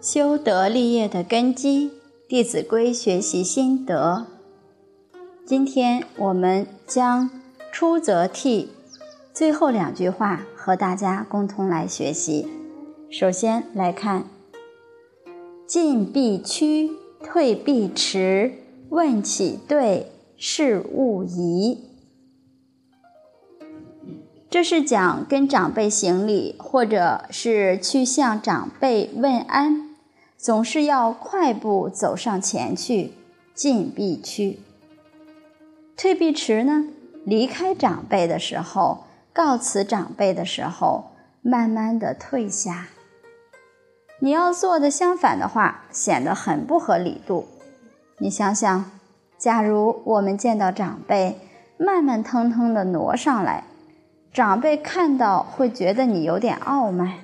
修德立业的根基，《弟子规》学习心得。今天我们将“出则悌”最后两句话和大家共同来学习。首先来看：“进必趋，退必迟，问起对，事勿疑。”这是讲跟长辈行礼，或者是去向长辈问安，总是要快步走上前去，进必趋，退必迟呢？离开长辈的时候，告辞长辈的时候，慢慢的退下。你要做的相反的话，显得很不合理度。你想想，假如我们见到长辈，慢慢腾腾的挪上来。长辈看到会觉得你有点傲慢。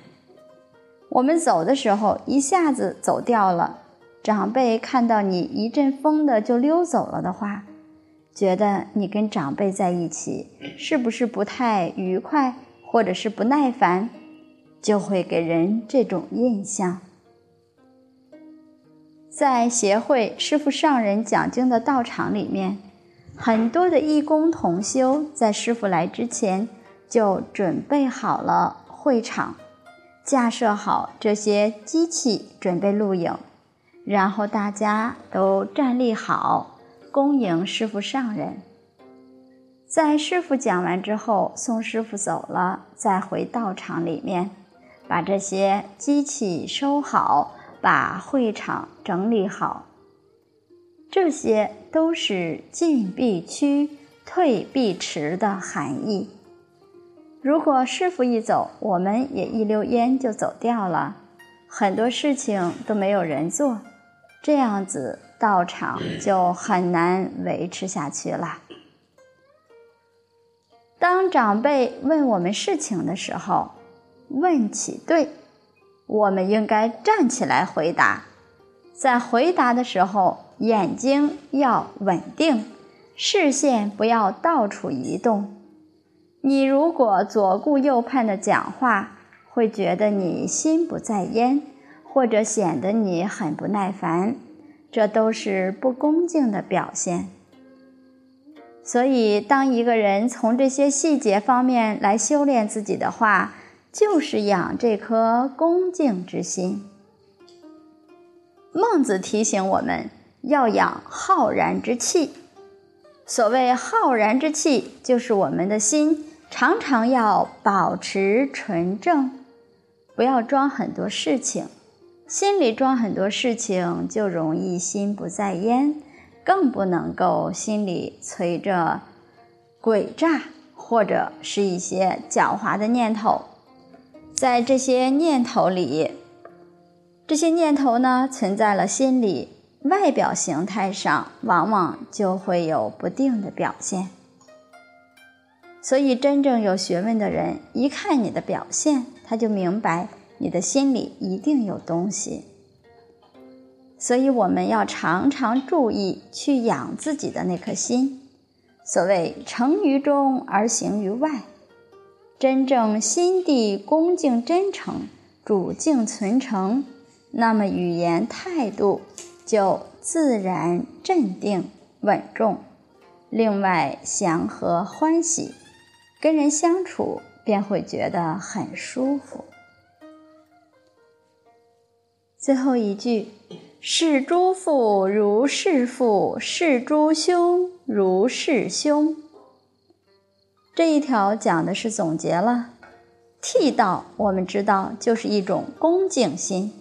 我们走的时候一下子走掉了，长辈看到你一阵风的就溜走了的话，觉得你跟长辈在一起是不是不太愉快，或者是不耐烦，就会给人这种印象。在协会师傅上人讲经的道场里面，很多的义工同修在师傅来之前。就准备好了会场，架设好这些机器，准备录影，然后大家都站立好，恭迎师傅上人。在师傅讲完之后，送师傅走了，再回道场里面，把这些机器收好，把会场整理好。这些都是进必趋，退必迟的含义。如果师傅一走，我们也一溜烟就走掉了，很多事情都没有人做，这样子道场就很难维持下去了。当长辈问我们事情的时候，问起对，我们应该站起来回答，在回答的时候，眼睛要稳定，视线不要到处移动。你如果左顾右盼的讲话，会觉得你心不在焉，或者显得你很不耐烦，这都是不恭敬的表现。所以，当一个人从这些细节方面来修炼自己的话，就是养这颗恭敬之心。孟子提醒我们要养浩然之气。所谓浩然之气，就是我们的心。常常要保持纯正，不要装很多事情。心里装很多事情，就容易心不在焉，更不能够心里存着诡诈或者是一些狡猾的念头。在这些念头里，这些念头呢，存在了心里，外表形态上往往就会有不定的表现。所以，真正有学问的人，一看你的表现，他就明白你的心里一定有东西。所以，我们要常常注意去养自己的那颗心。所谓“诚于中而行于外”，真正心地恭敬真诚、主静存诚，那么语言态度就自然镇定稳重，另外祥和欢喜。跟人相处便会觉得很舒服。最后一句：“视诸父如视父，视诸兄如视兄。”这一条讲的是总结了剃道。我们知道，就是一种恭敬心，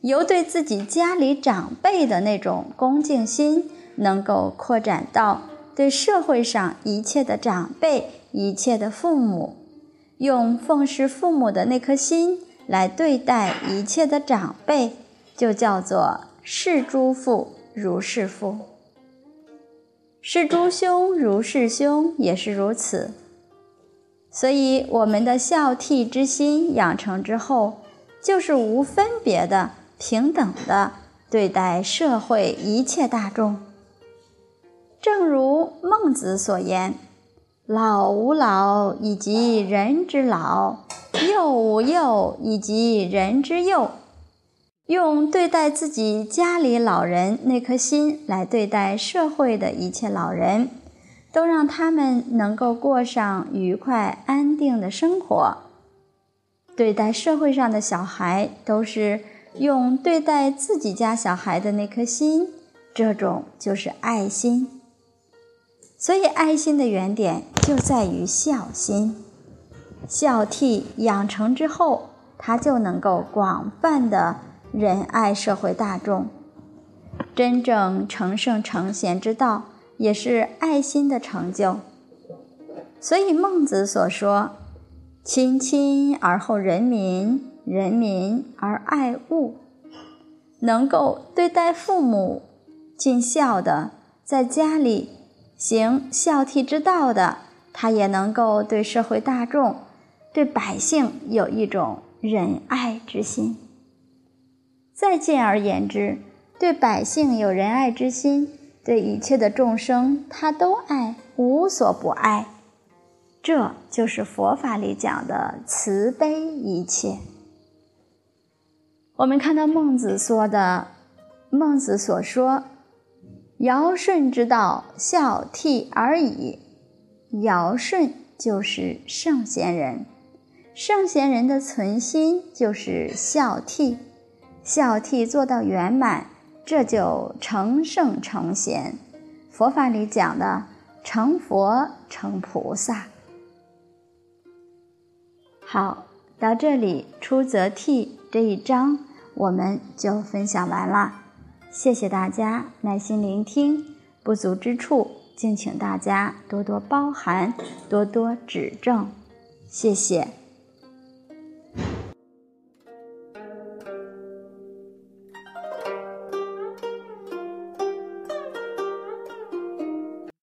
由对自己家里长辈的那种恭敬心，能够扩展到对社会上一切的长辈。一切的父母，用奉侍父母的那颗心来对待一切的长辈，就叫做视诸父如视父；视诸兄如是兄，也是如此。所以，我们的孝悌之心养成之后，就是无分别的、平等的对待社会一切大众。孟子所言。老吾老以及人之老，幼吾幼以及人之幼。用对待自己家里老人那颗心来对待社会的一切老人，都让他们能够过上愉快安定的生活。对待社会上的小孩，都是用对待自己家小孩的那颗心，这种就是爱心。所以，爱心的原点就在于孝心。孝悌养成之后，他就能够广泛的。仁爱社会大众，真正成圣成贤之道，也是爱心的成就。所以孟子所说：“亲亲而后人民，人民而爱物。”能够对待父母尽孝的，在家里行孝悌之道的，他也能够对社会大众、对百姓有一种仁爱之心。再进而言之，对百姓有仁爱之心，对一切的众生他都爱，无所不爱。这就是佛法里讲的慈悲一切。我们看到孟子说的，孟子所说：“尧舜之道，孝悌而已。”尧舜就是圣贤人，圣贤人的存心就是孝悌。孝悌做到圆满，这就成圣成贤。佛法里讲的成佛成菩萨。好，到这里出则悌这一章我们就分享完了。谢谢大家耐心聆听，不足之处敬请大家多多包涵，多多指正。谢谢。